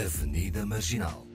Avenida Marginal.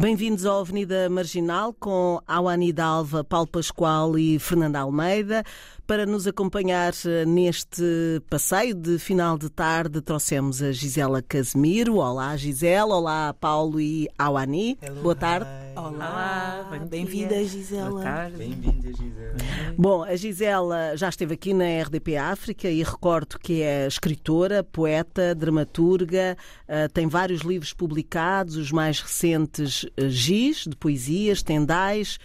Bem-vindos à Avenida Marginal com Awani Dalva, Paulo Pascoal e Fernanda Almeida. Para nos acompanhar eh, neste passeio de final de tarde, trouxemos a Gisela Casemiro. Olá, Gisela. Olá, Paulo e Awani. Hello, Boa tarde. hi. Olá, bom Bem-vinda. Gisela. Boa tarde. Bem-vinda, Gisela. Bom, a Gisela já esteve aqui na RDP África e recordo que é escritora, poeta, dramaturga, eh, tem vários livros publicados, os mais recentes eh, Giz, de poesias, Tendais,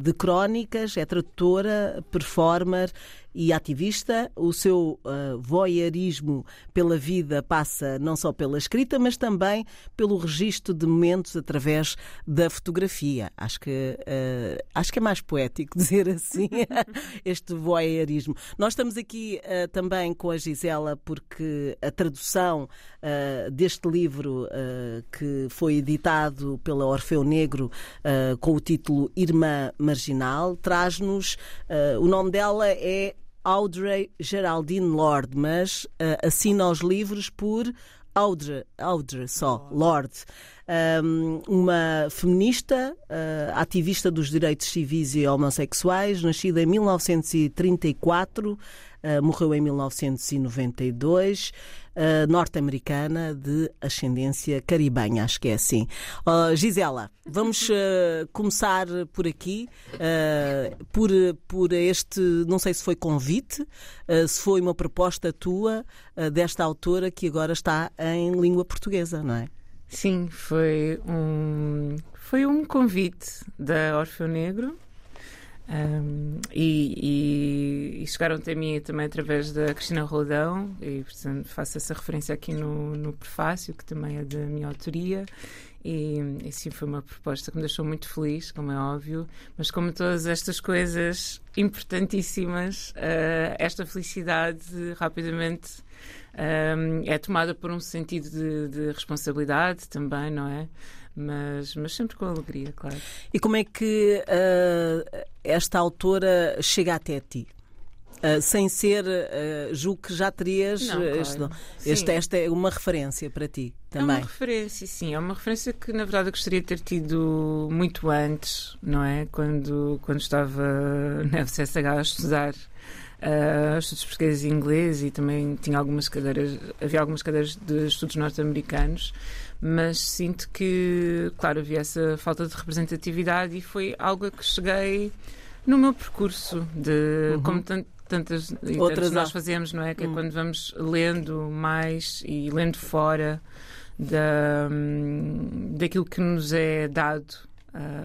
de crónicas, é tradutora, performer e ativista. O seu eh, voyeurismo pela vida passa não só pela escrita, mas também pelo registro de momentos através da fotografia. Acho que, eh, acho que é mais poético dizer assim, este voyeurismo. Nós estamos aqui eh, também com a Gisela porque a tradução eh, deste livro eh, que foi editado pela Orfeu Negro eh, com o título Irmã Marginal traz-nos. o nome dela é Audrey Geraldine Lord, mas assina os livros por Audrey, Audrey só, Lord. Um, uma feminista, ativista dos direitos civis e homossexuais, nascida em 1934, eh, morreu em 1992, eh, norte-americana de ascendência caribenha, acho que é assim. Oh, Gisela, vamos eh, começar por aqui, eh, por, por este, não sei se foi convite, se foi uma proposta tua desta autora que agora está em língua portuguesa, não é? Sim, foi um, foi um convite da Orfeu Negro um, e, e, e chegaram até mim também através da Cristina Roldão e portanto faço essa referência aqui no, no prefácio que também é da minha autoria e, e sim foi uma proposta que me deixou muito feliz, como é óbvio, mas como todas estas coisas importantíssimas, eh, esta felicidade rapidamente um, é tomada por um sentido de, de responsabilidade também, não é? Mas, mas sempre com alegria, claro. E como é que ah, esta autora chega até ti? Ah, sem ser, ah, julgo que já terias. Não, claro. este- esta é uma referência para ti É uma também. referência, sim. É uma referência que, na verdade, eu gostaria de ter tido muito antes, não é? Quando, quando estava na FCSH a estudar uh, estudos portugueses e inglês e também tinha algumas cadeiras, havia algumas cadeiras de estudos norte-americanos, mas sinto que, claro, havia essa falta de representatividade e foi algo a que cheguei no meu percurso de Uhum. como tan- tantas Outras nós fazemos, não é? Que é Hum. quando vamos lendo mais e lendo fora da, hum, daquilo que nos é dado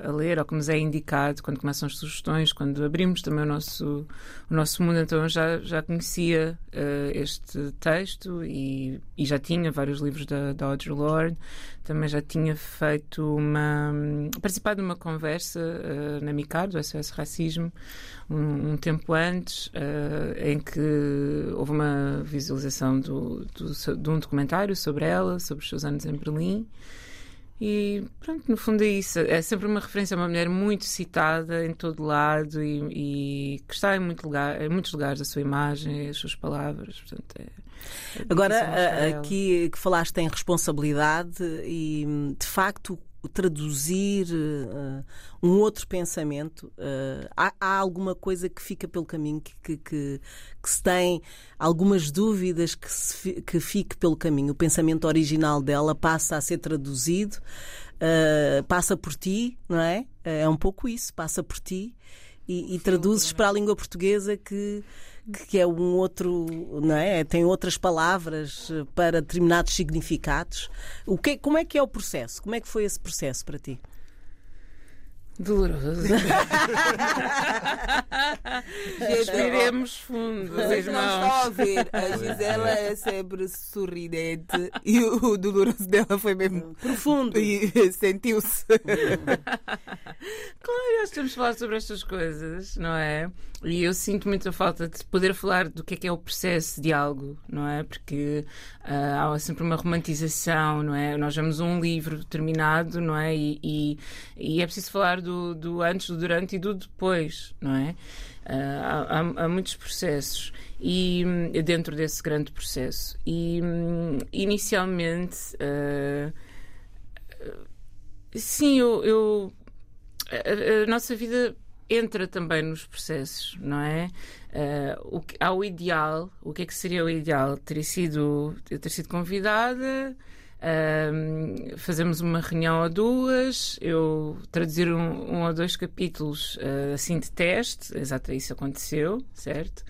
a ler ou que nos é indicado quando começam as sugestões, quando abrimos também o nosso, o nosso mundo. Então eu já, já conhecia ah, este texto e, e já tinha vários livros da, da Audre Lorde. Também já tinha feito uma. participado de uma conversa ah, na MICAR, do SOS Racismo, um, um tempo antes, ah, em que houve uma visualização do, do, de um documentário sobre ela, sobre os seus anos em Berlim. E pronto, no fundo é isso. É sempre uma referência a uma mulher muito citada em todo lado e, e que está em, muito lugar, em muitos lugares a sua imagem, as suas palavras. Portanto, é, é Agora, ela. aqui que falaste em responsabilidade e, de facto, traduzir ah, um outro pensamento, ah, há, há alguma coisa que fica pelo caminho, que, que, que, que se tem algumas dúvidas que, se que fique pelo caminho. O pensamento original dela passa a ser traduzido, ah, passa por ti, não é? É um pouco isso, passa por ti. E, e traduzes para a língua portuguesa que, que é um outro, não é? Tem outras palavras eh, para determinados significados. O que, como é que é o processo? Como é que foi esse processo para ti? Doloroso. Respiremos fundo. Vocês não estão a ver. A Gisela é sempre sorridente e o doloroso dela foi mesmo profundo. E sentiu-se. Claro, nós temos de falar sobre estas coisas, não é? E eu sinto muita falta de poder falar do que é que é o processo de algo, não é? Porque uh, há sempre uma romantização, não é? Nós vemos um livro terminado, não é? E, e, e é preciso falar do, do, antes, do durante e do depois, não é? Uh, há, há, há, muitos processos e dentro desse grande processo. E inicialmente, uh, sim, eu, eu a, a nossa vida entra também nos processos, não é? Uh, o, há o ideal, o que é que seria o ideal? Teria sido ter sido convidada, fazemos uma reunião ou duas, eu traduzir um, um ou dois capítulos uh, assim de teste, exato, isso aconteceu, certo?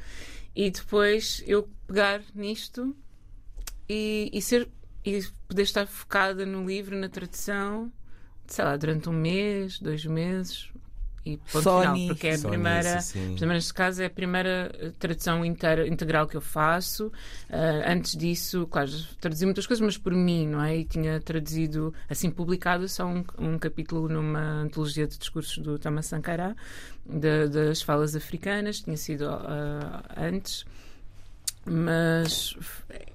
E depois eu pegar nisto e, e ser e poder estar focada no livro, na tradução, sei lá, durante um mês, dois meses, e ponto final, porque é a Só primeira, nisso, neste caso é a primeira eh, tradução inteira, integral que eu faço. Uh, antes disso, claro, traduzi muitas coisas, mas por mim, não é? E tinha traduzido, assim, publicado só um, um capítulo numa antologia de discursos do Thomas Sankara, de, das falas africanas, tinha sido uh, antes, mas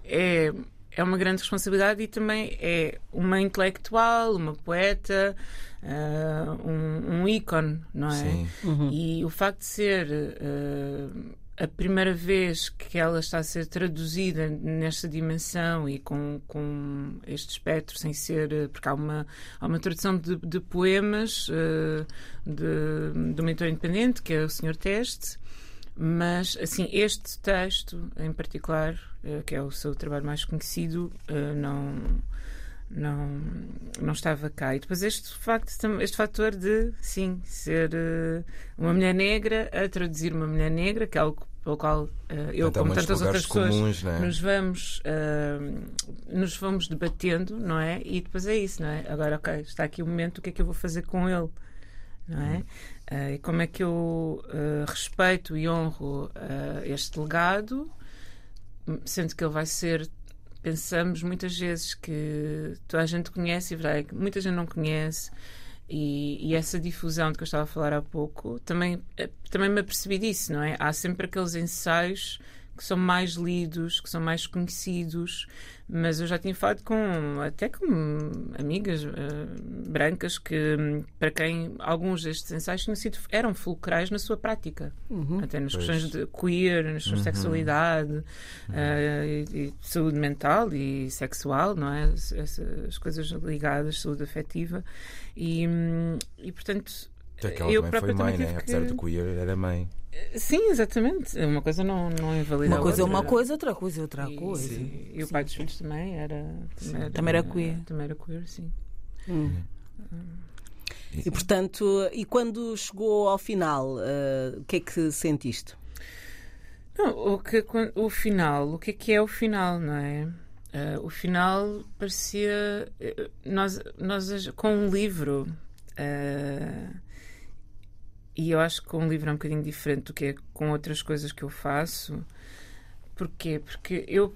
é é uma grande responsabilidade e também é uma intelectual, uma poeta, uh, um, um ícone, não é? Sim. Uhum. E o facto de ser uh, a primeira vez que ela está a ser traduzida nesta dimensão e com, com este espectro, sem ser. Porque há uma, há uma tradução de, de poemas uh, de, de uma editora independente, que é o Senhor Teste. Mas, assim, este texto em particular, uh, que é o seu trabalho mais conhecido, uh, não, não, não estava cá. E depois este facto, este fator de, sim, ser uh, uma mulher negra a traduzir uma mulher negra, que é algo pelo qual eu, como tantas outras pessoas, é? nos vamos nos vamos debatendo, não é? E depois é isso, não é? Agora, ok, está aqui o momento, o que é que eu vou fazer com ele? Não é? Hum. Uh, e como é que eu uh, respeito e honro uh, este legado, sendo que ele vai ser, pensamos muitas vezes que toda a gente conhece e que muita gente não conhece. E, e, essa difusão de que eu estava a falar há pouco também, também me apercebi disso, não é? Há sempre aqueles ensaios que são mais lidos, que são mais conhecidos, mas eu já tinha falado com até com amigas uh, brancas que para quem alguns destes ensaios tinham sido, eram fulcrais na sua prática, uhum. até nas pois. questões de queer, na sua uhum. sexualidade uhum. Uh, e, e, saúde mental e sexual, não é? Essas coisas ligadas, saúde afetiva e, e portanto eu própria foi mãe, né? Apesar que... de queer, era mãe. Sim, exatamente. Uma coisa não, não invalida Uma coisa é uma coisa, outra coisa é outra e, coisa. Sim. E o pai dos filhos também era. Também, era, também era queer. Também era queer, sim. Hum. E portanto, e quando chegou ao final, uh, o que é que sentiste? Não, o, que, o final, o que é que é o final, não é? Uh, o final parecia. Uh, nós, nós, com um livro. Uh, e eu acho que um livro é um bocadinho diferente do que é com outras coisas que eu faço. Porquê? Porque eu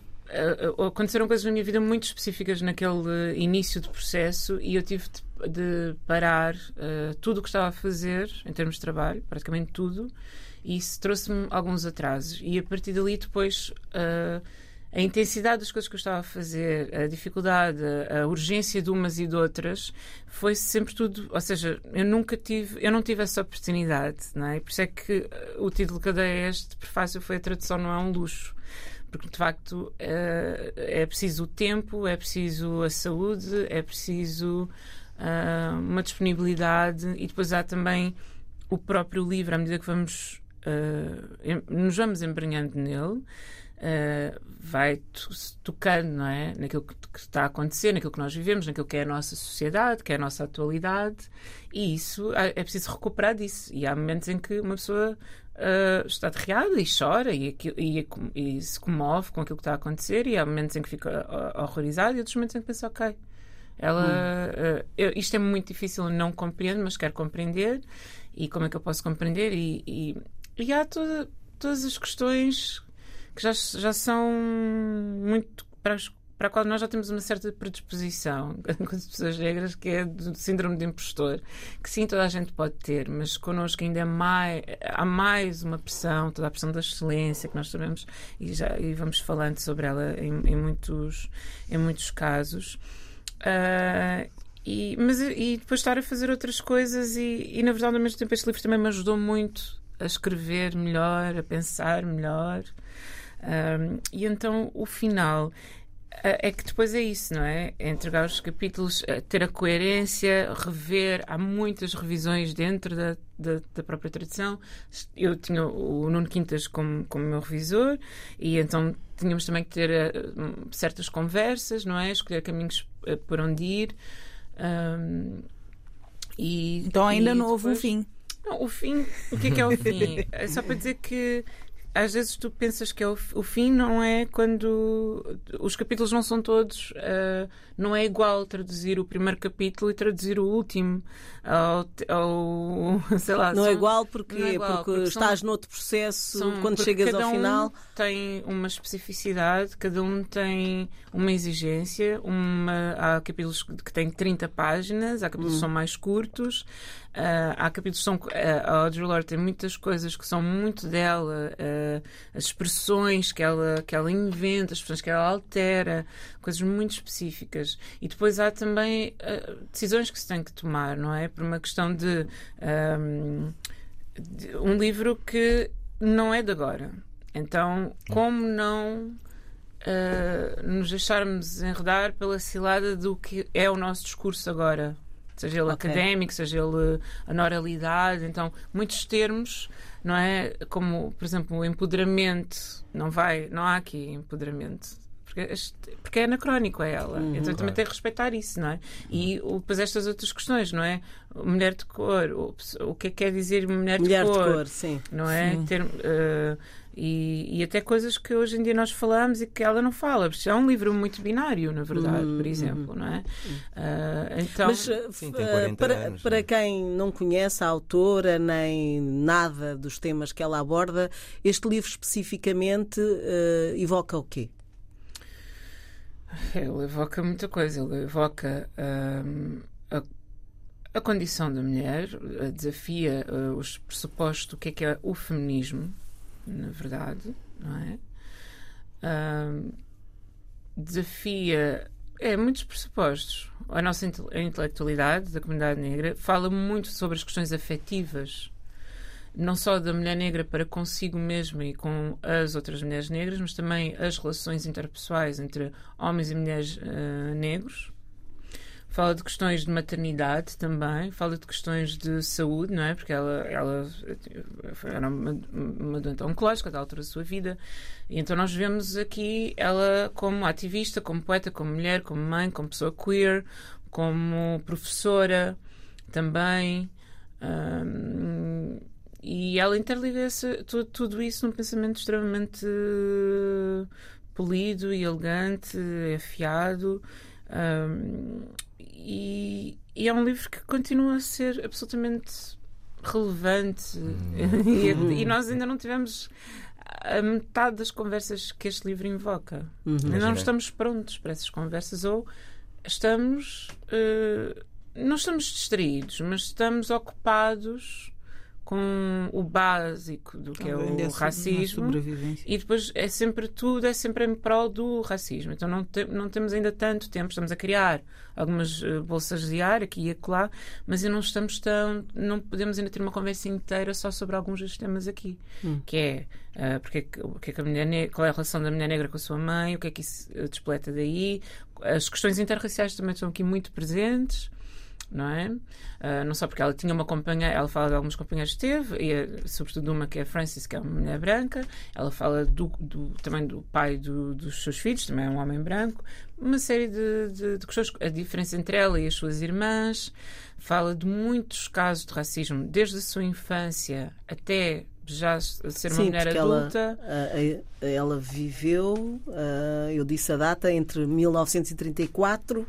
uh, aconteceram coisas na minha vida muito específicas naquele início de processo e eu tive de, de parar uh, tudo o que estava a fazer em termos de trabalho, praticamente tudo, e isso trouxe-me alguns atrasos. E a partir dali depois uh, a intensidade das coisas que eu estava a fazer, a dificuldade, a urgência de umas e de outras, foi sempre tudo. Ou seja, eu nunca tive, eu não tive essa oportunidade, não é? Por isso é que eh, o título que eu dei a este prefácio foi A Tradução Não é um Luxo. Porque de facto eh, é preciso o tempo, é preciso a saúde, é preciso uh, uma disponibilidade e depois há também o próprio livro, à medida que vamos, nos vamos embrenhando nele uh, vai tocando não é? naquilo que, que, está a acontecer, naquilo que nós vivemos, naquilo que é a nossa sociedade, que é a nossa atualidade, e isso é, é preciso recuperar disso. E há momentos em que uma pessoa uh, está derreada e chora e, e, e, e, se comove com aquilo que está a acontecer, e há momentos em que fica horrorizado e outros momentos em que pensa, ok. Ela, hum. uh, eu, isto é muito difícil, não compreendo, mas quero compreender. E como é que eu posso compreender? E, e, e há toda, todas as questões que já, já são muito para as para a qual nós já temos uma certa predisposição com as pessoas negras, que é do síndrome de impostor, que sim, toda a gente pode ter, mas connosco ainda é mais, há mais uma pressão, toda a pressão da excelência que nós sabemos, e, já, e vamos falando sobre ela em, em muitos, em muitos casos. Uh, e, mas, e depois estar a fazer outras coisas, e, e na verdade, ao mesmo tempo, este livro também me ajudou muito a escrever melhor, a pensar melhor. Um, ah, e então o final é que depois é isso, não é? é entregar os capítulos, ter a coerência, rever. Há muitas revisões dentro da, da, da, própria tradição. Eu tinha o Nuno Quintas como, como meu revisor e então tínhamos também que ter uh, certas conversas, não é? Escolher caminhos uh, por onde ir. Um, e, então ainda e não depois... houve um fim. Não, o fim, o que é que é o fim? É só para dizer que às vezes tu pensas que é o, o, fim não é quando os capítulos não são todos uh, não é igual traduzir o primeiro capítulo e traduzir o último ou, ou sei lá não é são, é igual porque, é igual, porque, porque estás são, noutro processo são, quando chegas ao final um tem uma especificidade cada um tem uma exigência uma, há capítulos que têm 30 páginas há capítulos hum. que são mais curtos Uh, há capítulos que são. Uh, a Audre Lorde tem muitas coisas que são muito dela, uh, as expressões que ela, que ela inventa, as expressões que ela altera, coisas muito específicas. E depois há também decisões que se tem que tomar, não é? Por uma questão de. Um, de um livro que não é de agora. Então, como não nos deixarmos enredar pela cilada do que é o nosso discurso agora? seja ele okay. académico, seja ele a oralidade. Então, muitos termos, não é? Como, por exemplo, o empoderamento. Não vai, não há aqui empoderamento. Porque, porque é anacrónico a ela. Uhum, então também tem que respeitar isso, não é? E depois estas outras questões, não é? Mulher de cor, o, o que é que quer dizer mulher, mulher de, cor, de cor? sim. Não é? Ter, uh, e, e, até coisas que hoje em dia nós falamos e que ela não fala. Porque é um livro muito binário, na verdade, por uhum, exemplo, não é? Uh, então, Mas uh, Sim, para, anos, para é? quem não conhece a autora nem nada dos temas que ela aborda, este livro especificamente uh, evoca o quê? Ele evoca muita coisa. Ele evoca a, a, condição da mulher, desafia os pressupostos do que é, que é o feminismo na verdade, não é? Uh, desafia é, muitos pressupostos. A nossa intelectualidade da comunidade negra fala muito sobre as questões afetivas, não só da mulher negra para consigo mesma e com as outras mulheres negras, mas também as relações interpessoais entre homens e mulheres uh, negros fala de questões de maternidade também, fala de questões de saúde, não é? Porque ela, ela era uma, uma doente oncológica da altura da sua vida. E então nós vemos aqui ela como ativista, como poeta, como mulher, como mãe, como pessoa queer, como professora também. Um, e ela interliga esse, tudo, tudo, isso num pensamento extremamente polido e elegante, afiado. Um, e, e, é um livro que continua a ser absolutamente relevante hum. e, e, nós ainda não tivemos a metade das conversas que este livro invoca. Uhum. Ainda não estamos prontos para essas conversas ou estamos uh, não estamos distraídos, mas estamos ocupados com o básico do que é o racismo. e depois é sempre tudo, é sempre em prol do racismo. Então não, te, não temos ainda tanto tempo, estamos a criar algumas uh, bolsas de ar aqui e acolá, mas ainda não estamos tão, não podemos ainda ter uma conversa inteira só sobre alguns dos temas aqui, hum. que é uh, porque, porque é que a mulher negra, qual é a relação da mulher negra com a sua mãe, o que é que isso despleta daí, as questões interraciais também estão aqui muito presentes não é? Uh, não só porque ela tinha uma companheira, ela fala de alguns companheiros que teve, e é, sobretudo uma que é Francis, que é uma mulher branca, ela fala do, do também do pai do, dos seus filhos, também é um homem branco, uma série de, de, de, questões, a diferença entre ela e as suas irmãs, fala de muitos casos de racismo, desde a sua infância até já ser uma Sim, mulher adulta. Ela, ela viveu, eu disse a data, entre 1934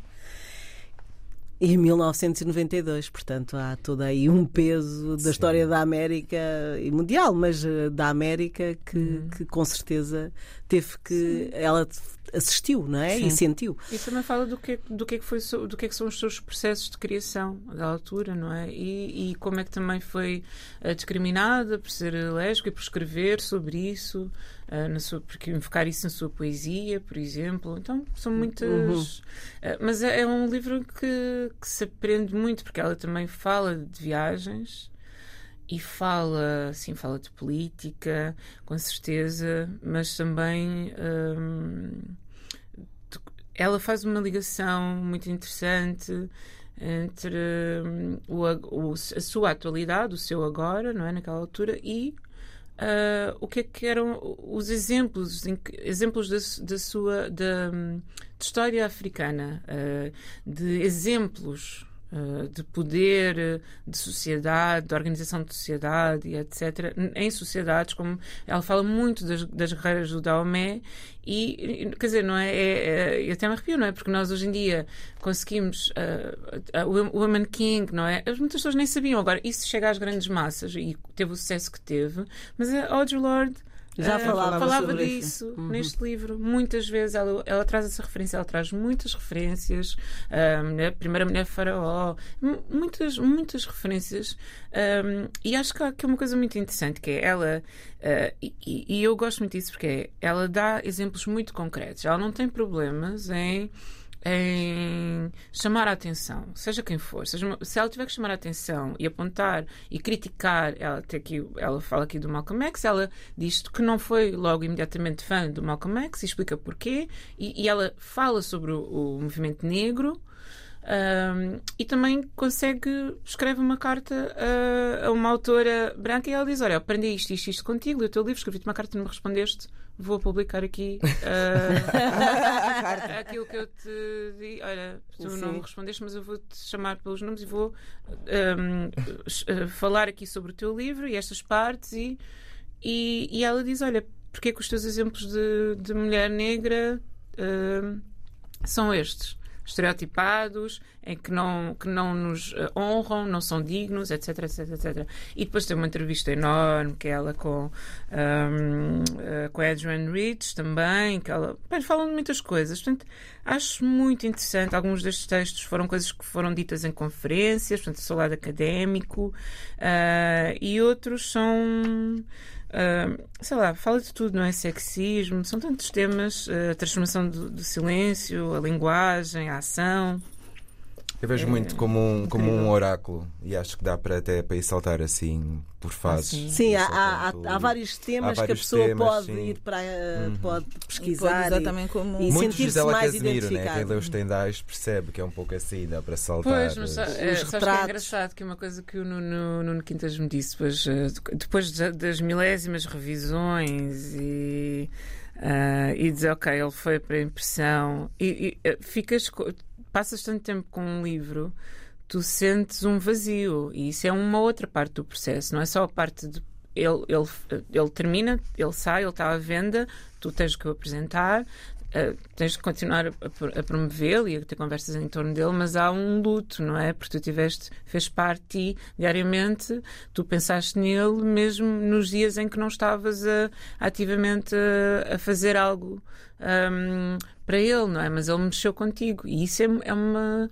E em 1992, portanto, há todo aí um peso da Sim. história da América e mundial, mas eh, da América que, uhum. que com certeza teve que. Sim. Ela assistiu, não é? Sim. E sentiu. E também fala do que, do que, é que foi, do que, é que são os seus processos de criação da altura, não é? E, e como é que também foi uh, discriminada por ser lésbica e por escrever sobre isso, uh, na sua, porque enfocar isso na sua poesia, por exemplo. Então, são muitas. Uhum. Uh, mas é, é, um livro que, que se aprende muito, porque ela também fala de viagens e fala, sim, fala de política, com certeza, mas também hum, ela faz uma ligação muito interessante entre hum, o, o, a sua atualidade, o seu agora, não é, naquela altura, e uh, o que é que eram os exemplos, exemplos da, da sua da, hum, de história africana, uh, de exemplos de poder, de sociedade, de organização de sociedade e etc. Em sociedades, como ela fala muito das, das guerreiras do Daomé e, quer dizer, não é, é, é até me arrepio, não é? Porque nós hoje em dia conseguimos uh, uh, o Woman King, não é? Muitas pessoas nem sabiam. Agora, isso chega às grandes massas e teve o sucesso que teve, mas a Audre Lorde já uh, falava, falava disso uhum. neste livro. Muitas vezes ela, ela traz essa referência, ela traz muitas referências. A primeira mulher faraó, muitas, muitas referências. Um, e acho que há aqui uma coisa muito interessante que é ela, uh, e, e eu gosto muito disso porque é, ela dá exemplos muito concretos. Ela não tem problemas em em chamar a atenção, seja quem for, seja, se ela tiver que chamar a atenção e apontar e criticar, ela, tem aqui, ela fala aqui do Malcolm X, ela diz que não foi logo imediatamente fã do Malcolm X e explica porquê, e, e ela fala sobre o, o movimento negro um, e também consegue, escreve uma carta a, a, uma autora branca e ela diz: Olha, aprendi isto, isto, isto contigo, li o teu livro, escrevi-te uma carta e não me respondeste, vou publicar aqui uh, aquilo que eu te di. Olha, tu Sim. não me respondeste, mas eu vou-te chamar pelos nomes e vou um, falar aqui sobre o teu livro e estas partes. E, e, e ela diz: Olha, porque é que os teus exemplos de, de mulher negra uh, são estes? Estereotipados, em que não, que não nos eh, honram, não são dignos, etc, etc, etc. E depois tem uma entrevista enorme que é ela com, um, uh, eh, com Adrian Rich também, que ela bem, falam de muitas coisas. Portanto, acho muito interessante. Alguns destes textos foram coisas que foram ditas em conferências, portanto, sou lado académico, uh, e outros são Sei lá, fala de tudo, não é? Sexismo, são tantos temas, uh, a transformação do, do, silêncio, a linguagem, a ação. Eu vejo é, muito como um, como um oráculo e acho que dá para até para ir saltar assim por fases. sim, sim há, há, há, vários temas há vários que a pessoa temas, pode sim. ir para uhum. pode pesquisar e, exatamente como... e sentir-se mais Casimiro, identificado. Né? Quem lê os tendais percebe que é um pouco assim, dá para saltar. Pois, mas é, sabes que é engraçado que uma coisa que o Nuno, Nuno Quintas me disse depois, eh, depois das milésimas revisões e, uh, e dizer ok, ele foi para a impressão e, e eh, ficas passas tanto tempo com um livro, tu sentes um vazio. E isso é uma outra parte do processo, não é só a parte de. Ele, ele, ele termina, ele sai, ele está à venda, tu tens que o apresentar, Uh, tens de continuar a, a promovê-lo e a ter conversas em torno dele, mas há um luto, não é? Porque tu tiveste, fez parte diariamente, tu pensaste nele mesmo nos dias em que não estavas a, ativamente a, a fazer algo um, para ele, não é? Mas ele mexeu contigo e isso é, é uma.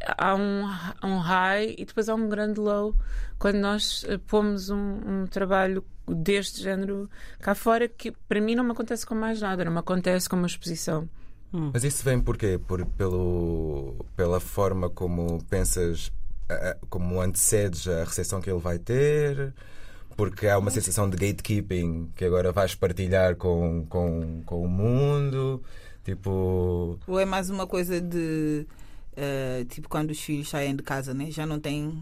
Há um, um high e depois há um grande low quando nós uh, pomos um, um trabalho deste género cá fora, que para mim não me acontece com mais nada, não me acontece com uma exposição. Hum. Mas isso vem porquê? Por, pelo, pela forma como pensas, como antecedes a recepção que ele vai ter? Porque há uma sensação de gatekeeping que agora vais partilhar com, com, com o mundo? Tipo. Ou é mais uma coisa de. Uh, tipo, quando os filhos saem de casa, né? Já não tem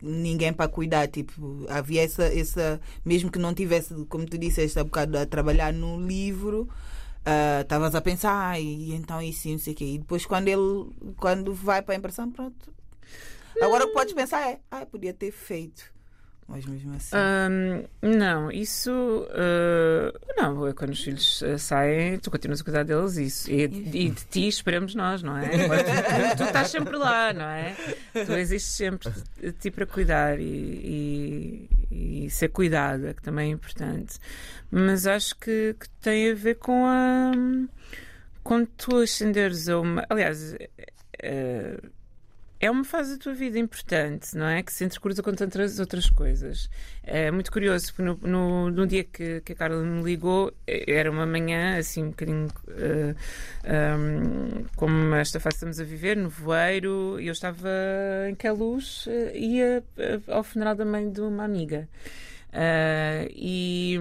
ninguém para cuidar. Tipo, havia essa, essa. Mesmo que não tivesse, como tu disseste há bocado, a trabalhar no livro. Ah, estavas uh, a pensar, ah, e então isso, não sei o quê. E depois, quando ele quando vai para a impressão, pronto. Agora o que podes pensar é, ah, podia ter feito. Mas mesmo assim. Ahm, não, isso. ah, não, é quando os filhos ah, saem, tu continuas a cuidar deles isso. E, e de ti esperamos nós, não é? Tu, tu estás sempre lá, não é? Tu existes sempre de ti para cuidar e, e- e ser cuidada, que também é importante. Mas acho que, que tem a ver com a. Quando tu ascenderes a uma. Aliás. eh, é uma fase da tua vida importante, não é? Que se entrecruza com tantas outras coisas. É muito curioso, porque no, no, no dia que, que a Carla me ligou, eh, era uma manhã, assim, um bocadinho eh, ahm, como esta fase estamos a viver, no voeiro, e eu estava em Queluz, eh, ia eh, ao funeral da mãe de uma amiga. Ah, e,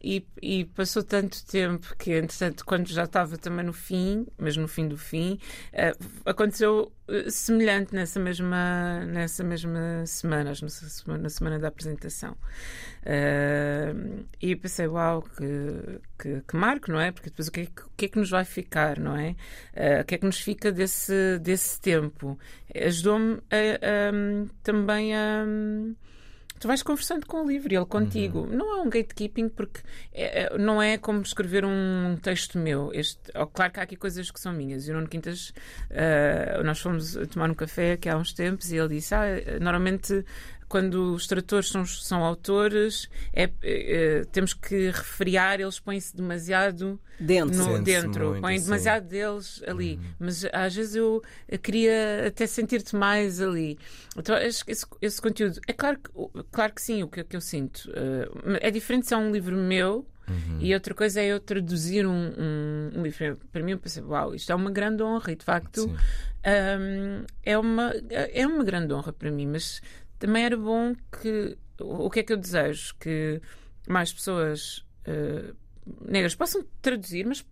e, e passou tanto tempo que, entretanto, quando já estava também no fim, mas no fim do fim, ah, aconteceu eh, semelhante nessa mesma, nessa mesma semana, na semana da apresentação. Ah, e pensei, uau, que, que, que marco, não é? Porque depois o que é que, o que, é que nos vai ficar, não é? Ah, o que é que nos fica desse, desse tempo? Ajudou-me também a. Tu vais conversando com o livro e ele contigo. Não é um gatekeeping porque é- é- não é como escrever um texto meu. Este, oh, claro que há aqui coisas que são minhas. E o Nuno Quintas, ah, nós fomos tomar um café aqui há uns tempos e ele disse: ah, normalmente quando os tradutores são, são autores, é, é, temos que refriar, eles põem-se demasiado Dentro. no, dentro, muito, põem sim. demasiado deles ali. Mas às vezes eu queria até sentir-te mais ali. Então, acho que esse, esse conteúdo. É claro que, claro que sim, o que, que eu sinto. eh, é diferente se é um livro meu. E outra coisa é eu traduzir um, um- um livro. Para mim, eu pensei, uau, isto é uma grande honra e de facto hum, é, uma, é uma grande honra para mim, mas também era bom que. O que é que eu desejo? Que mais pessoas eh, negras possam traduzir, mas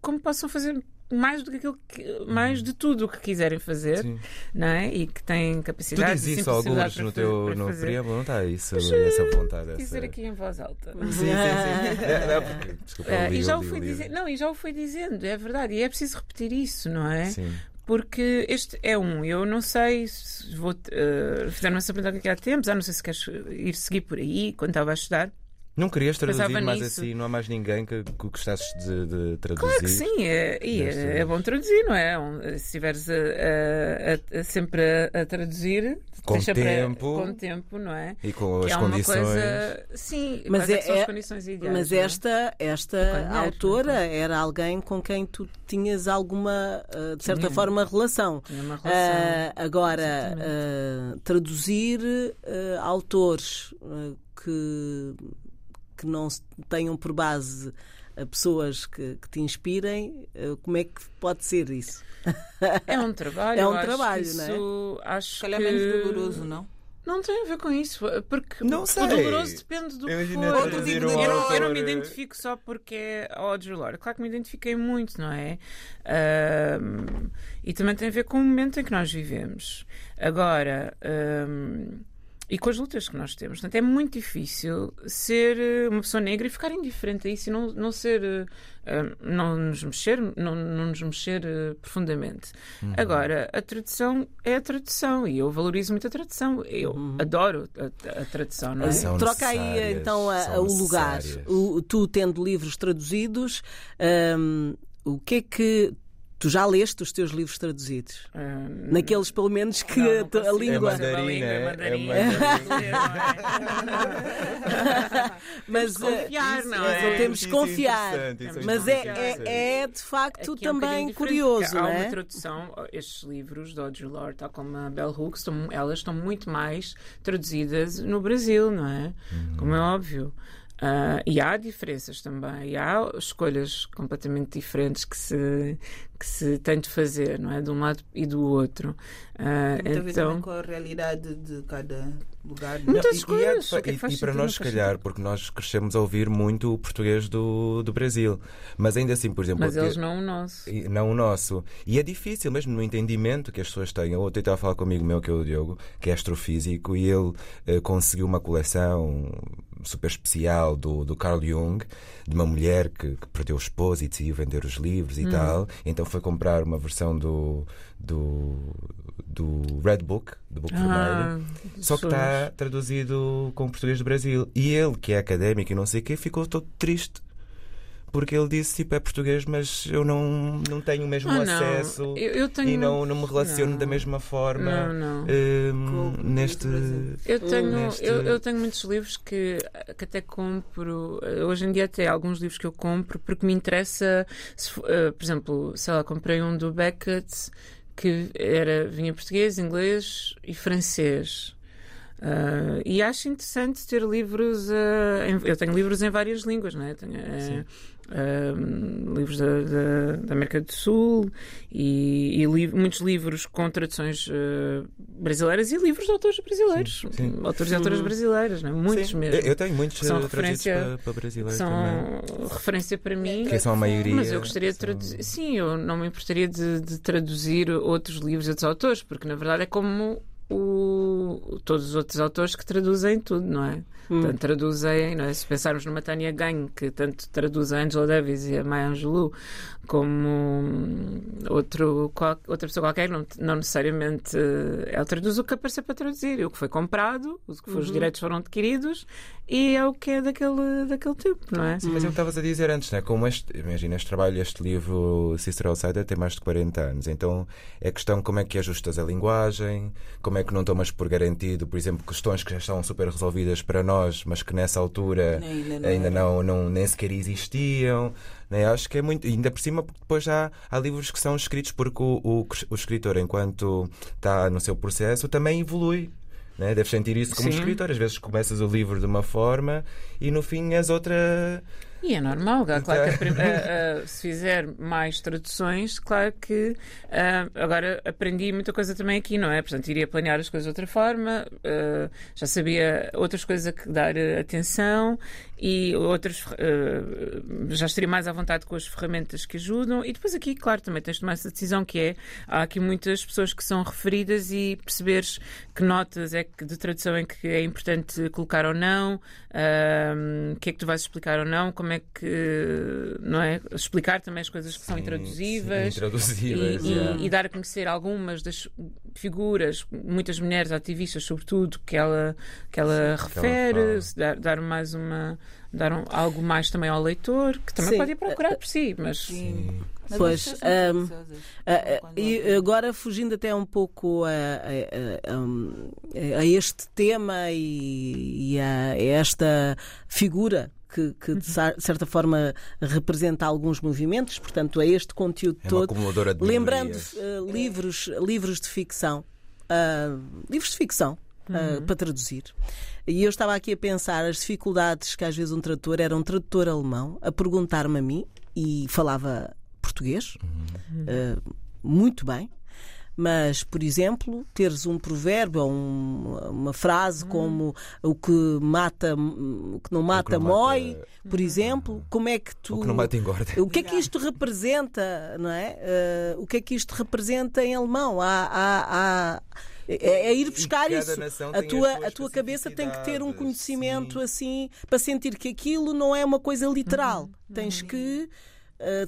como possam fazer mais do que aquilo que, mais de tudo o que quiserem fazer, Sim. não é? E que têm Tu capacidade dizes e isso alguns no teu no preâmbulo, não está isso, essa vontade. Essa... Dizer aqui em voz alta. Sim, sim, sim. É, não, desculpa, eu Ah, li, e já eu o li, fui li. dizendo, não, e já o fui dizendo, é verdade, e é preciso repetir isso, não é? Sim. Porque este é um, eu não sei se vou. Uh, Fizeram essa pergunta aqui há tempos, ah, não sei se queres ir seguir por aí, quando estava a estudar. Não querias traduzir Pensava mais nisso. assim? Não há mais ninguém que, que gostasses de, de traduzir? Claro que sim, é, e é, é bom traduzir, não é? Um, Se estiveres a- a- sempre a, a traduzir, Com tempo. com tempo, não é? E com Que as é condições. coisa. Sim, Mas é, é- que são as é- condições ideais. Mas é? esta, esta autora era alguém com quem tu tinhas alguma, ah, de certa Tinha. forma, relação. Tinha uma relação. Ah, agora, ah, traduzir ah, autores que, que não tenham por base ah, pessoas que, que te inspirem, ah, como é que pode ser isso? É um trabalho. É um eu acho trabalho, que não é? isso, Acho Se calhar que... menos doloroso, não? Não tem a ver com isso, porque Não o sei. doloroso depende do que for. eu, um não, eu não me identifico só porque é Audre Lorde. Claro que me identifiquei muito, não é? Ahm, e também tem a ver com o momento em que nós vivemos. Agora, ahm, e com as lutas que nós temos. Portanto, é muito difícil ser eh, uma pessoa negra e ficar indiferente a isso e não, não ser. eh, eh, não nos mexer, não, não nos mexer profundamente. Uhum. Agora, a tradução é a tradução e eu valorizo muito a tradução. Eu adoro a, a tradução, não é? São Troca aí então a- o lugar. O- tu tendo livros traduzidos, hum, o que é que. Tu já leste os teus livros traduzidos? Ah, Naqueles, pelo menos, que não, a, não a consigo. língua. É mandarim, língua, é? mandarim. É Mas Temos de confiar, eh, não isso, é? Temos é confiar. é Mas é, é, é, de facto Aqui é um também diferente, curioso, Há é? uma tradução, estes livros de Audre Lorde, tal como a Bell Hooks, estão, elas estão muito mais traduzidas no Brasil, não é? Como é óbvio. Ah, e há diferenças também, e há escolhas completamente diferentes que se, que se tem de fazer, não é? De um lado e do outro. Ah, Tem muito a ver então, com a realidade de cada lugar. não? Muitas E- e, é é e- e para nós, não se calhar, porque nós crescemos a ouvir muito o português do, do Brasil. Mas ainda assim, por exemplo. mas que- eles não o nosso. E não o nosso. E é difícil, mesmo no entendimento que as pessoas têm. Eu ontem estava a falar com um amigo meu, que é o Diogo, que é astrofísico, e ele eh, conseguiu uma coleção super especial do, do Carl Jung, de uma mulher que, que perdeu o esposo e decidiu vender os livros e tal. Então foi comprar uma versão do, do, do Red Book, do Book Ah, Vermelho. Só que está traduzido com português do Brasil. E ele, que é académico e não sei o quê, ficou todo triste. Porque ele disse, tipo, é português, mas eu não, não tenho o mesmo Ah, acesso Eu, eu tenho... e não, não me relaciono Não. da mesma forma Não, não. hum, Com o neste. Eu tenho, Neste- eu, eu tenho muitos livros que, que até compro. eh, Hoje em dia, até alguns livros que eu compro porque me interessa. se eh, por exemplo, sei lá, comprei um do Beckett que era, vinha português, inglês e francês. Ah, e acho interessante ter livros. ah, em- eu tenho livros em várias línguas, não é? Tenho, eh, ah, livros da, da, da América do Sul e, e li- muitos livros com traduções ah, brasileiras e livros de autores brasileiros. Sim, sim. Autores e autoras brasileiras, não é? Muitos Sim, mesmo. Eu, tenho muitos Que são referência- para, para brasileiro são também. referência para mim. Que são a maioria. Mas eu gostaria de traduzir. Sim, eu não me importaria de, de traduzir outros livros de outros autores, porque na verdade é como o, todos os outros autores que traduzem tudo, não é? Portanto, traduzem, não é? se pensarmos numa Tânia Ganho, que tanto traduz a Angela Davis e a Maya Angelou, como hum, outro, qual- outra pessoa qualquer, não, não necessariamente. eh, Ela traduz o que apareceu para traduzir, o que foi comprado, os, que os direitos foram adquiridos e é o que é daquele, daquele tempo, não é? Sim, mas é o que estavas a dizer antes, né? como este, imagina, este trabalho, este livro Sister Outsider tem mais de 40 anos, então é questão como é que ajustas a linguagem, como é que não tomas por garantido, por exemplo, questões que já estão super resolvidas para nós, mas que nessa altura Ainda não ainda não, não nem sequer existiam. Né? Acho que é muito. Ainda por cima, porque depois já há livros que são escritos porque o, o, o escritor, enquanto está no seu processo, também evolui. Né? Deves sentir isso como Sim. escritor. Às vezes começas o livro de uma forma e no fim és outra. E é normal, claro que a Então- prim- a- a- se fizer mais traduções, claro que ah, agora aprendi muita coisa também aqui, não é? Portanto, iria planear as coisas de outra forma, ah, já sabia outras coisas a que dar atenção e outras ah, já estaria mais à vontade com as ferramentas que ajudam. E depois aqui, claro, também tens de tomar essa decisão que é há aqui muitas pessoas que são referidas e perceberes que notas é que de tradução é que é importante colocar ou não, o que é que tu vais explicar ou não, como é que não é? Explicar também as coisas que são Sim, intraduzíveis. sim, intraduzíveis, E, e- yeah. e dar a conhecer algumas das figuras, muitas mulheres ativistas, sobretudo, que ela, que ela Sim, que ela refere, dar, dar mais uma. dar um- algo mais também ao leitor, que também Sim. pode ir procurar por si, mas. Sim. Mas Pois, são ah, Quando e agora, fugindo até um pouco a, a- a- um, a este tema e, e a esta figura que, que, de cer- certa forma representa alguns movimentos, portanto, a este conteúdo É uma todo. acumuladora de Lembrando ah, livros, livros de ficção, ah, livros de ficção. ah, para traduzir. E eu estava aqui a pensar as dificuldades que às vezes um tradutor era um tradutor alemão a perguntar-me a mim e falava português ah, muito bem. Mas, por exemplo, teres um provérbio ou um- uma frase como o que mata, o que não mata, não mata- mói, por exemplo, como é que tu O que não mata engorda. o que é que isto representa, não é? Eh, o que é que isto representa em alemão? Há, há- há- é, é ir buscar isso. A tua, a tua cabeça tem que ter um conhecimento sim. assim para sentir que aquilo não é uma coisa literal. Tens que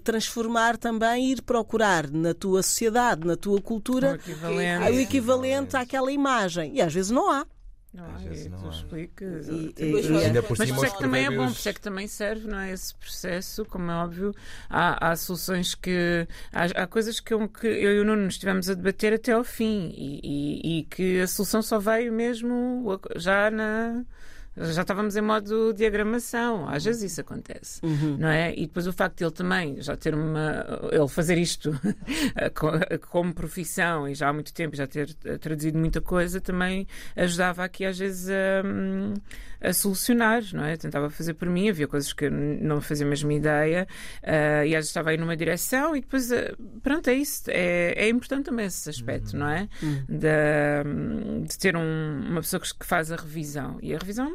transformar também, ir procurar na tua sociedade, na tua O cultura, equivalente. o equivalente àquela imagem. E às vezes não há. Não, Às é, vezes não tu há. explicas. E- e- Ainda por Mas cima por isso é que também é bom, por isso é que também serve, não é? Esse processo, como é óbvio, há, há soluções que. Há, há coisas que eu, que eu e o Nuno estivemos a debater até ao fim e, e- e que a solução só veio mesmo já na. Já estávamos em modo diagramação, às vezes isso acontece, não é? E depois o facto de ele também já ter uma. ele fazer isto co- como profissão e já há muito tempo, já ter traduzido muita coisa, também ajudava aqui às vezes a, a solucionar, não é? Tentava fazer por mim, havia coisas que eu não fazia a mesma ideia eh, e às vezes estava aí numa direção e depois, eh, pronto, é isso. É, é importante também esse aspecto, não é? De, de ter um- uma pessoa que faz a revisão. E a revisão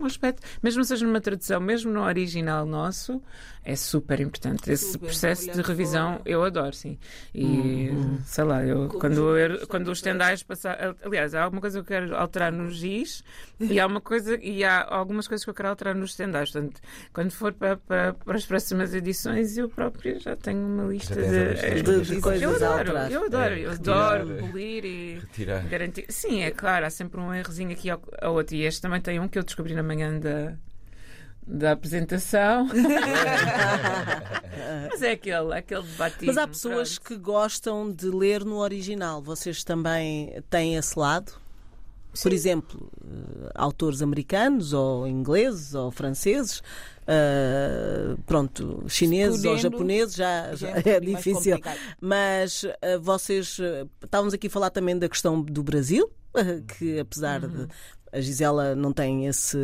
um aspecto, mesmo seja numa tradução, mesmo no original nosso, é super importante. Esse Super, processo de revisão fora. eu adoro, sim. E sei lá, eu Como quando, eu, quando os tendais passar. Aliás, há alguma coisa que eu quero alterar no giz e há uma coisa e há algumas coisas que eu quero alterar nos tendais. Portanto, quando for para, para, para as próximas edições, eu própria já tenho uma lista de, de- de de coisas eu adoro, eu adoro, É, eu adoro polir e Retirar. garantir. Sim, é claro, há sempre um errozinho aqui ao, ao outro. E este também tem um que eu descobri na manhã da, da apresentação. Mas é aquele, aquele batismo. Mas há pessoas pronto. que gostam de ler no original. Vocês também têm esse lado? Por exemplo, eh, autores americanos, ou ingleses, ou franceses, eh, pronto, chineses ou Podendo, japoneses, já, já é mais difícil. Mas eh, vocês. eh, estávamos aqui a falar também da questão do Brasil, que apesar de. A Gisela não tem esse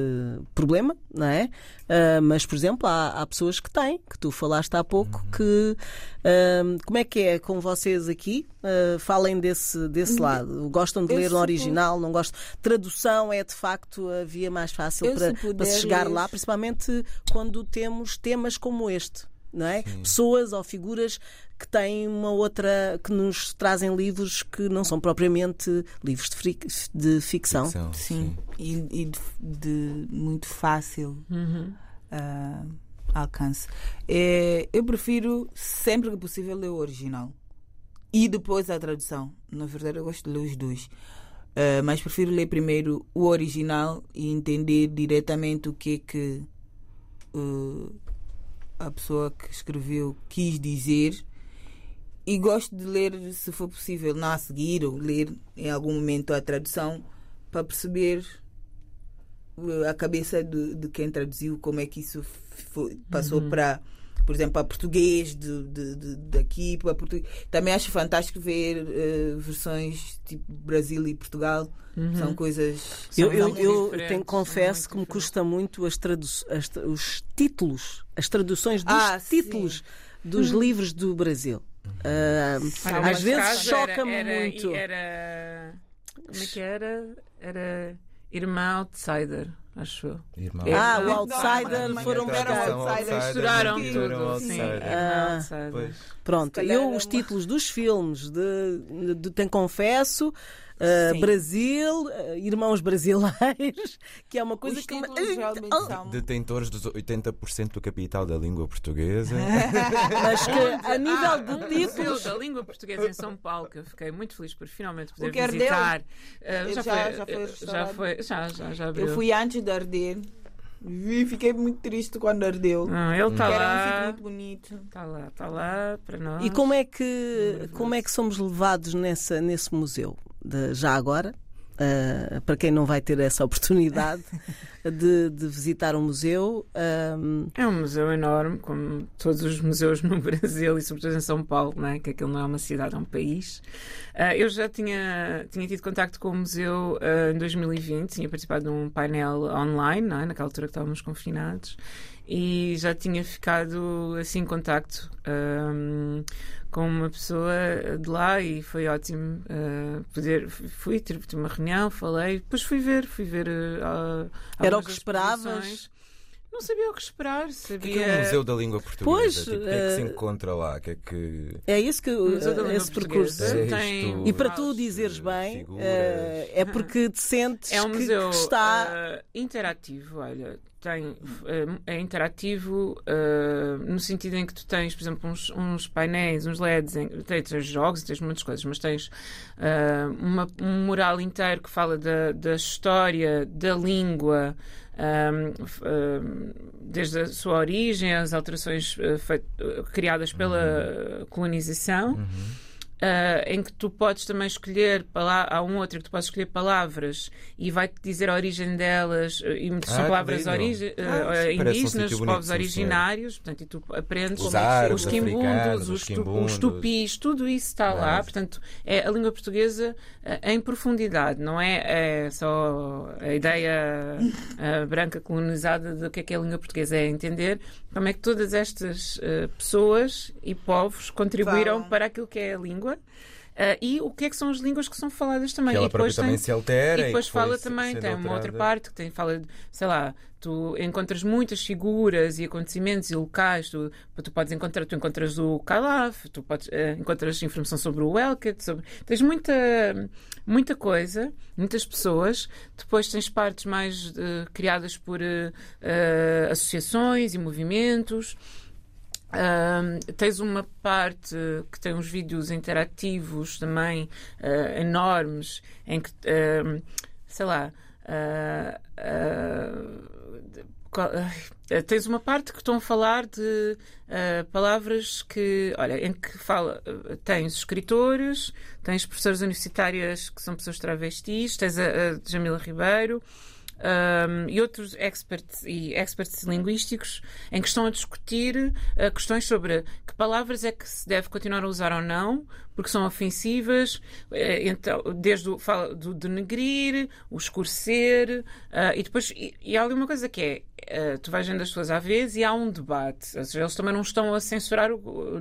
problema, não é? Ah, mas, por exemplo, há, há pessoas que têm, que tu falaste há pouco, que. ah, como é que é com vocês aqui? Ah, falem desse, desse lado. Gostam de Eu ler no original? Não gostam? Tradução é de facto a via mais fácil Eu, para, se para se chegar ler- lá, principalmente quando temos temas como este. Não é? Pessoas ou figuras que têm uma outra que nos trazem livros que não são propriamente livros de, fric- de ficção. Ficção, Sim, e, e de, de muito fácil Uhum. ah, alcance. É, eu prefiro, sempre que possível, ler o original e depois a tradução. Na verdade, eu gosto de ler os dois. Ah, mas prefiro ler primeiro o original e entender diretamente o que é que ah, a pessoa que escreveu quis dizer. E gosto de ler, se for possível, não a seguir, ou ler em algum momento a tradução para perceber uh, a cabeça de, de quem traduziu, como é que isso foi- passou para, por exemplo, para português de, de, de- daqui para português. Também acho fantástico ver uh, versões tipo Brasil e Portugal. São coisas. Eu, eu, muito eu tenho, confesso muito que me custa muito as tradu as os títulos, as traduções dos Ah, sim. títulos dos livros do Brasil. Olha, às vezes choca-me era- era- muito. Era. Como é que era? Era Irmã Outsider, acho eu. Irmão. Ah, o Outsider não, foram buscar. Misturaram tudo. Sim, Ah. Irmã. Pronto, eu os uma- títulos dos filmes de, de, Tem Confesso, Sim. Brasil, ah, Irmãos Brasileiros, que é uma coisa Os que. Ah, são. Detentores dos 80% do capital da língua portuguesa. Mas que a nível Ah, de títulos. da língua portuguesa em São Paulo, que eu fiquei muito feliz por finalmente poder O que ardeu? visitar. Ah, Já- já, já foi, já foi, já, já, já abriu. Eu fui antes de arder. Vi, fiquei muito triste quando ardeu. Ah, ele está Era um sítio lá. muito bonito. Está lá, está lá para nós. E como é que, como é que somos levados nessa, nesse museu? De- já agora, ah, para quem não vai ter essa oportunidade de, de visitar um museu, ah, É um museu enorme, como todos os museus no Brasil e sobretudo em São Paulo, não é? que aquilo não é uma cidade, é um país. Ah, eu já tinha, tinha tido contacto com o museu ah, em 2020, tinha participado de um painel online, não é? naquela altura que estávamos confinados, e já tinha ficado assim em contacto ahm, com uma pessoa de lá e foi ótimo ah, poder. Fui, tive uma reunião, falei, depois fui ver, fui ver. Era o algumas que esperavas? Não sabia o que esperar, O que sabia. é, que é o Museu da Língua Portuguesa? Pois, tipo, o que é que se eh, encontra lá? O que é que. é isso que O Língua esse percurso. É tem- isto- E para tu dizeres eh, bem, figuras. eh, é porque te sentes É um que- museu que, está. eh, interativo, olha. Tem, eh, é interativo eh, no sentido em que tu tens, por exemplo, uns, uns painéis, uns LEDs, em, tens, jogos, tens muitas coisas, mas tens eh, uma- um mural inteiro que fala da, da história, da língua, ahm, f- ahm, desde a sua origem, as alterações feit- criadas pela colonização. Uhum. Uh, em que tu podes também escolher há um outro que tu podes escolher palavras e vai-te dizer a origem delas uh, e Ah, são que palavras origi- uh, Ah, uh, um indígenas, sítio dos bonito, povos sim, originários, portanto, e tu aprendes Os como é árabes, os quimbundos, os, quimbundos. os tupis, tudo isso está lá. Portanto, é a língua portuguesa uh, em profundidade, não é, é só a ideia uh, branca colonizada do que é que é a língua portuguesa, é entender como é que todas estas uh, pessoas e povos contribuíram Falam. para aquilo que é a língua. Ah, e o que é que são as línguas que são faladas também. Que ela e depois própria também tem- se altera. e depois foi fala também, tem uma outra alterada. parte que tem, fala, sei lá, tu encontras muitas figuras e acontecimentos e locais, tu, tu podes encontrar, tu encontras o Calaf, tu podes, eh, encontras informação sobre o Elket, sobre, tens muita, muita coisa, muitas pessoas, depois tens partes mais eh, criadas por associações e movimentos. Ahm, tens uma parte que tem uns vídeos interativos também ah, enormes em que sei lá ah, ah, tens uma parte que estão a falar de ah, palavras que olha em que fala tens escritores tens professoras universitárias que são pessoas travestis tens a, a Jamila Ribeiro um, e outros experts e experts linguísticos em que estão a discutir uh, questões sobre que palavras é que se deve continuar a usar ou não, porque são ofensivas, eh, então, desde o fala do denegrir, o escurecer, uh, e depois e, e há ali uma coisa que é uh, tu vais vendo as pessoas à vez e há um debate. Ou seja, eles também não estão a censurar o,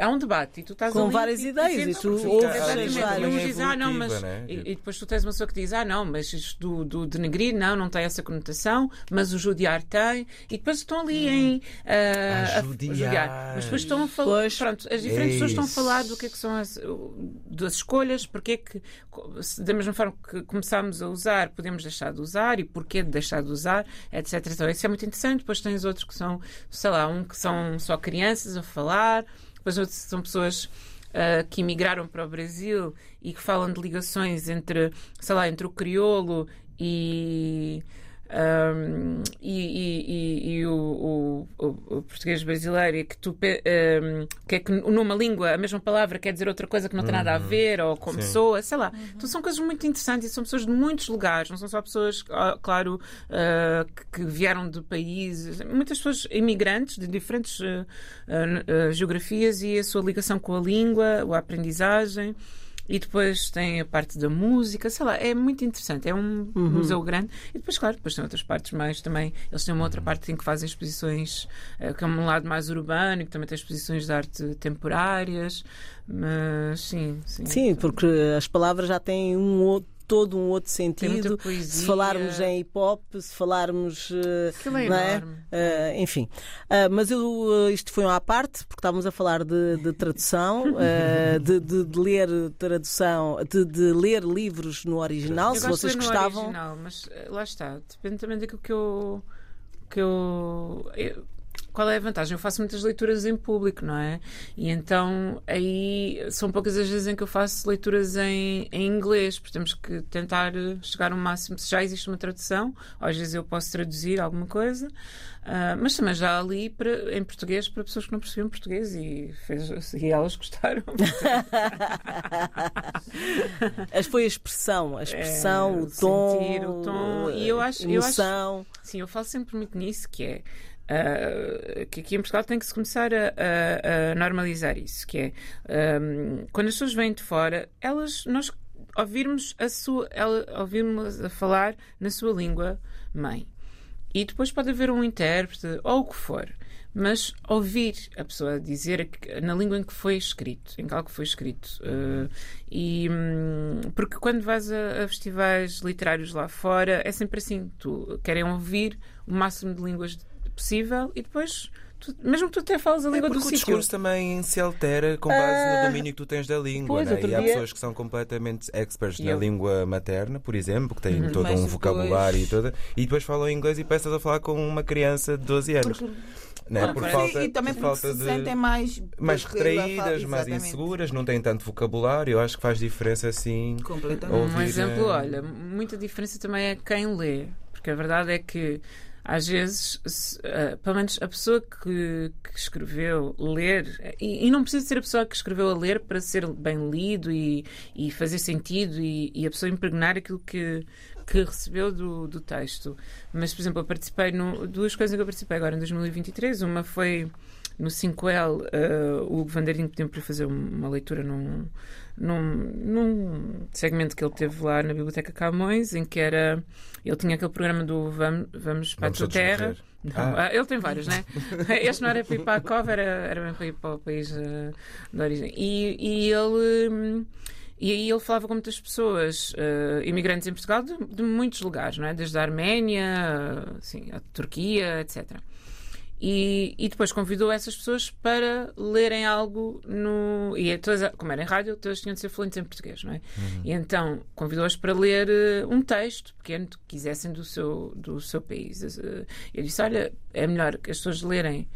há um debate e tu estás Com ali várias ideias sentes- e tu ouves exatamente. as E várias. uns dizem, ah, não, mas. Né? E, e depois tu tens uma pessoa que diz, ah, não, mas isto do, do denegrir, não, não tem essa conotação, mas o judiar tem. E depois estão ali em. ah, Ah, a- judiar. Mas depois estão a falar. Pois. Pronto, as diferentes pessoas estão a falar do que é que são as, das escolhas, porque é que, se da mesma forma que começámos a usar, podemos deixar de usar e porquê de deixar de usar, etc. Então, isso é muito interessante. Depois tens outros que são, sei lá, um que são só crianças a falar, depois são pessoas. ah, que emigraram para o Brasil e que falam de ligações entre, sei lá, entre o crioulo e, ahm, e, e- e- e o, o- o- o português brasileiro e que tu ahm, que é que numa língua a mesma palavra quer dizer outra coisa que não tem nada a ver ou como Sim. pessoa, sei lá. Então são coisas muito interessantes e são pessoas de muitos lugares, não são só pessoas, claro, ah, que, que vieram de países, muitas pessoas imigrantes de diferentes ah, ah, geografias e a sua ligação com a língua, a aprendizagem. E depois tem a parte da música, sei lá, é muito interessante. É um museu grande. E depois, claro, depois tem outras partes mais também. Eles têm uma outra parte em que fazem exposições, eh, que é um lado mais urbano, que também tem exposições de arte temporárias. Mas sim, sim. Sim, porque as palavras já têm um outro, todo um outro sentido. Se falarmos em hip hop, se falarmos. eh, Aquilo é é? Eh, enfim. Ah, mas eu, isto foi uma à parte, porque estávamos a falar de, de tradução, eh, de, de- de ler tradução, de, ler livros no original, Eu se vocês gostavam. original, mas lá está. Depende também daquilo que eu. Que eu, eu- qual é a vantagem? Eu faço muitas leituras em público, não é? E então aí são poucas as vezes em que eu faço leituras em, em inglês, porque temos que tentar eh, chegar ao máximo. Se já existe uma tradução, às vezes eu posso traduzir alguma coisa, ah, mas também já li para, em português para pessoas que não percebiam português e, fez, e elas gostaram. Foi a expressão, a expressão, É, o tom, sentir o tom. E eu acho- a eu acho- emoção. Sim, eu falo sempre muito nisso, que é ah, que aqui em Portugal tem que se começar a, a- a normalizar isso, que é ahm, quando as pessoas vêm de fora, elas nós ouvirmos a sua ela, ouvirmos a falar na sua língua mãe. E depois pode haver um intérprete ou o que for. Mas ouvir a pessoa dizer na língua em que foi escrito, em que algo foi escrito. eh, e, hum, porque quando vais a, a festivais literários lá fora, é sempre assim: tu querem ouvir o máximo de línguas possível e depois, tu- mesmo que tu até falas a É língua porque do o sítio. discurso também se altera com base Ah, no domínio que tu tens da língua. pois, né? E há dia- pessoas que são completamente experts E na eu- língua materna, por exemplo, que têm todo Mas um depois- vocabulário e toda, e depois falam inglês e peças a falar com uma criança de 12 anos. né? Ah, por falta, e também por porque falta se de sentem mais, mais porque retraídas, mais inseguras, não têm tanto vocabulário. Eu acho que faz diferença assim. Completamente. Ouvir, Um exemplo, eh, olha, muita diferença também é quem lê, porque a verdade é que às vezes, se, eh, pelo menos a pessoa que, que escreveu ler, e, e não precisa ser a pessoa que escreveu a ler para ser bem lido e, e fazer sentido e, e a pessoa impregnar aquilo que, que recebeu do, do texto. Mas, por exemplo, eu participei no duas coisas que eu participei agora em 2023. Uma foi no 5L, uh, o Hugo Vanderding pediu para fazer uma leitura num, num, num segmento que ele teve lá na Biblioteca Camões, em que era. Ele tinha aquele programa do Vamos, Vamos para Vamos a terra. Não, Ah. ah, ele tem vários, né? Este não era para ir para a cova, era, era bem para ir para o país uh, de origem. E, e ele. e aí ele falava com muitas pessoas, uh, imigrantes em Portugal, de, de muitos lugares, não é? Desde a Arménia, assim, a Turquia, etc. E, e depois convidou essas pessoas para lerem algo no. E é todas, como era em rádio, todas tinham de ser fluentes em português, não é? E então convidou-as para ler eh, um texto pequeno que quisessem do seu, do seu país. Eh, Eu disse: olha, é melhor que as pessoas lerem,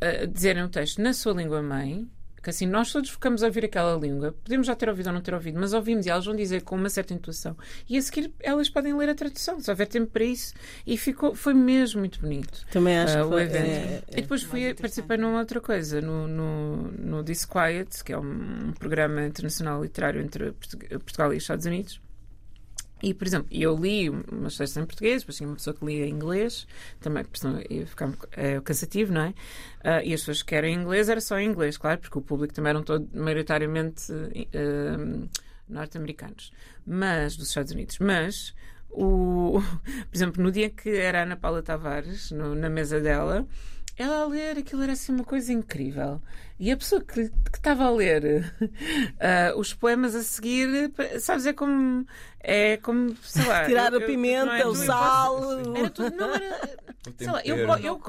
eh, dizerem o texto na sua língua mãe. Que assim, nós todos ficamos a ouvir aquela língua. Podemos já ter ouvido ou não ter ouvido, mas ouvimos e elas vão dizer com uma certa intuação. E a seguir elas podem ler a tradução, se houver tempo para isso. E ficou, foi mesmo muito bonito. Também acho Ah, que o foi- evento. é- E depois fui, Mais participei numa outra coisa, no, no, no Disquiet, que é um, programa internacional literário entre Portu- Portugal e os Estados Unidos. E, por exemplo, eu li umas textos em português, depois tinha uma pessoa que lia em inglês, também, ia ficar é, cansativo, não é? Ah, e as pessoas que eram inglês era só em inglês, claro, porque o público também eram todo maioritariamente eh, norte-americanos, mas dos Estados Unidos. Mas, o, por exemplo, no dia que era Ana Paula Tavares, no- na mesa dela, ela a ler aquilo era assim uma coisa incrível. E a pessoa que que estava a ler ah, os poemas a seguir, sabes, é como. É como, sei lá. Tirar eu- a eu- pimenta, não é? o sal. Era tudo, não era. Sei lá, eu, eu,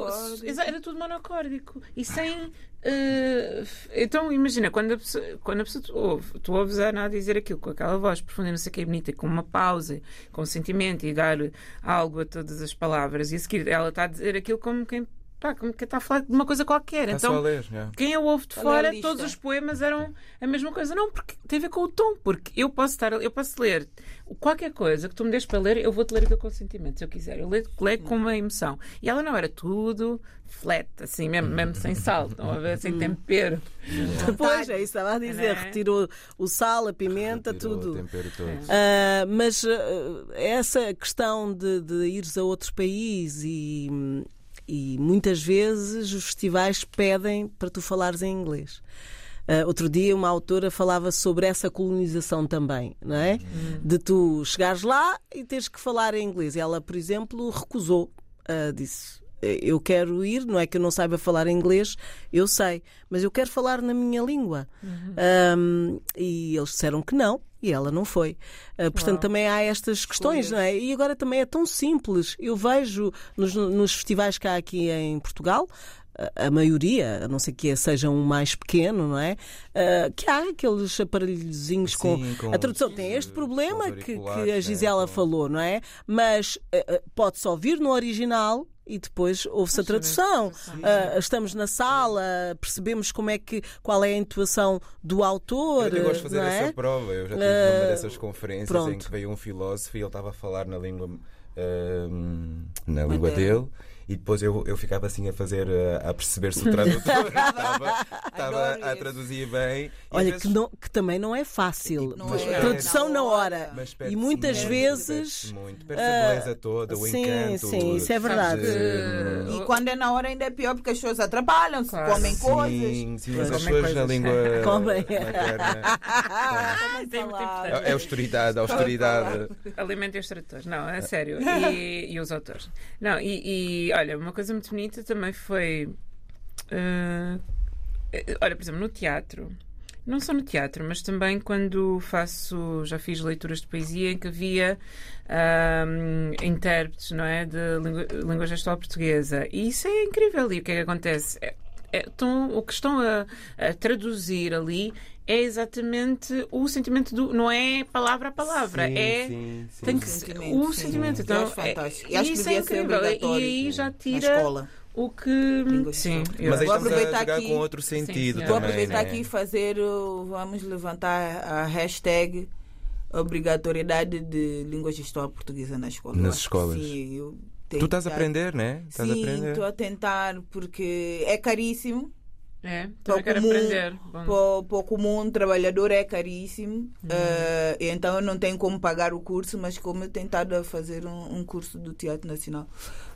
era tudo monocórdico e sem. eh, então imagina, quando a pessoa, quando a pessoa tu, ouve, tu ouves a Ana dizer aquilo com aquela voz profunda, e não sei o que, bonita, com uma pausa, com sentimento e dar algo a todas as palavras, e a seguir ela está a dizer aquilo como quem, pá, como quem está a falar de uma coisa qualquer. Está então só a ler, já. quem eu ouve de é a fora, todos os poemas eram a mesma coisa. Não, porque tem a ver com o tom. Porque eu posso estar, eu posso ler qualquer coisa que tu me deixes para ler, eu vou-te ler com sentimento, se eu quiser. Eu leio, leio com uma emoção. E ela não era tudo flat, assim, mesmo, mesmo sem sal, não a ver, sem tempero. Pois, é isso que estava a dizer. Não é? Retirou o sal, a pimenta, Tirou tudo. O tempero todo. Ah, mas ah, essa questão de, de ires a outro país e, e muitas vezes os festivais pedem para tu falares em inglês. Ah, outro dia uma autora falava sobre essa colonização também, não é? De tu chegares lá e teres que falar em inglês. Ela, por exemplo, recusou, Ah, disse. Eu quero ir, não é que eu não saiba falar inglês, eu sei, mas eu quero falar na minha língua. Um, e eles disseram que não, e ela não foi. Uh, portanto, Uau. também há estas questões, não é? E agora também é tão simples. Eu vejo nos, nos festivais que há aqui em Portugal. A- maioria, a não ser que seja um mais pequeno, não é? Uh, que há aqueles aparelhozinhos com, Sim, com a tradução. Tem este problema que, que a né, Gisela falou, não é? Mas uh, uh, pode-se ouvir no original e depois ouve-se a tradução. Ah, estamos na sala, percebemos como é que, qual é a intuação do autor. Eu, eu gosto de fazer é? essa prova. Eu já tive Ah, numa dessas conferências pronto. em que veio um filósofo e ele estava a falar na língua ahm, na língua Materna. dele. E depois eu, eu ficava assim a fazer, a, a perceber se o tradutor estava, a traduzir bem. Olha, vezes- que, não- que também não é fácil. Não Mas é Tradução na na hora. E muitas muito, vezes, muito. Perde ah, a beleza toda, o sim, encanto. sim, isso é verdade. de- E quando é na hora ainda é pior porque as pessoas atrapalham-se, Claro. comem coisas. Sim, sim, mas as Comem pessoas na língua Comem. materna. Ah, é. É austeridade, austeridade. Alimentem os tradutores, não, é sério. E, e os autores. Não, e, e, olha, uma coisa muito bonita também foi. eh, olha, por exemplo, no teatro. Não só no teatro, mas também quando faço. Já fiz leituras de poesia em que havia ahm, intérpretes, não é? De língua, língua gestual portuguesa. E isso é incrível. E o que é que acontece? É- é- estão- o que estão a, a traduzir ali é exatamente o sentimento do. Não é palavra a palavra, Sim, é. sim, sim. Tem que O ser sentimento, o Então, acho fantástico. é, E acho que isso é incrível. E aí já tira o que. Sim, eu- Mas aí Vou a aproveitar jogar aqui- com outro sentido sim. também. Vou aproveitar né? aqui e fazer, o- vamos levantar a hashtag obrigatoriedade de língua gestual portuguesa na escola. Nas escolas. Sim, eu tenho Tu estás a aprender, né? Estás a Sim, aprender. estou a tentar porque é caríssimo. É, Para o comum, Para, para o comum trabalhador é caríssimo. Uhum. Eh, então eu não tenho como pagar o curso, mas como eu tentado a fazer um, um curso do Teatro Nacional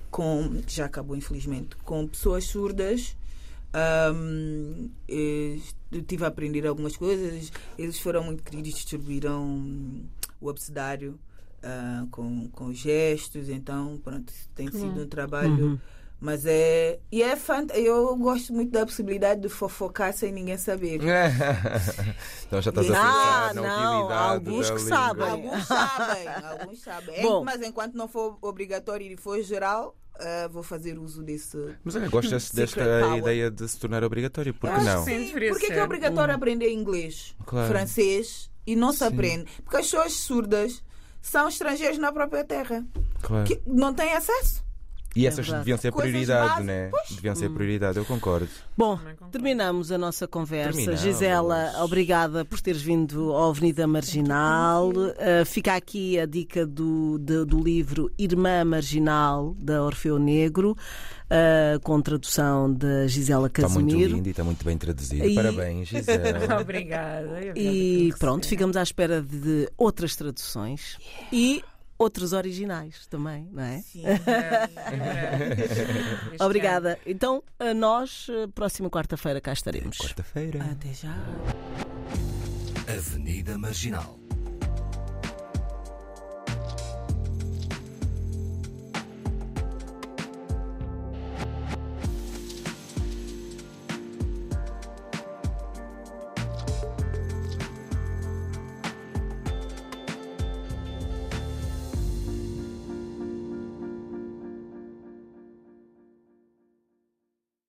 com já acabou infelizmente com pessoas surdas eh, eu tive a aprender algumas coisas. Eles foram muito queridos, distribuíram o abecedário ah, com, com gestos. Então, pronto, tem sido um trabalho. Mas é. E é fant... Eu gosto muito da possibilidade de fofocar sem ninguém saber. então já estás a Ah, pensar na não, alguns que língua. sabem. Alguns sabem, alguns sabem. É, Bom. mas enquanto não for obrigatório e for geral, ah, vou fazer uso desse. Mas olha, gosto desta power. ideia de se tornar obrigatório, por Eu não? Sim, Porque é que é obrigatório aprender inglês, Claro. francês e não se aprende? Porque as pessoas surdas são estrangeiros na própria terra Claro. que não têm acesso. E essas verdade. deviam ser Coisas prioridade, né? pois. Deviam ser prioridade, eu concordo. Bom, terminamos a nossa conversa. Terminamos. Gisela, obrigada por teres vindo à Avenida Marginal. Uh, fica aqui a dica do, de- do livro Irmã Marginal, da Orfeu Negro, uh, com tradução da Gisela Está muito Casimiro. lindo e está muito bem traduzido. E- Parabéns, Gisela. Obrigada. E pronto, ficamos à espera de outras traduções e outros originais também, não é? Sim. Breve. Este Obrigada. Então, a nós, uh, próxima quarta-feira, cá estaremos. Quarta-feira. Até já. Avenida Marginal.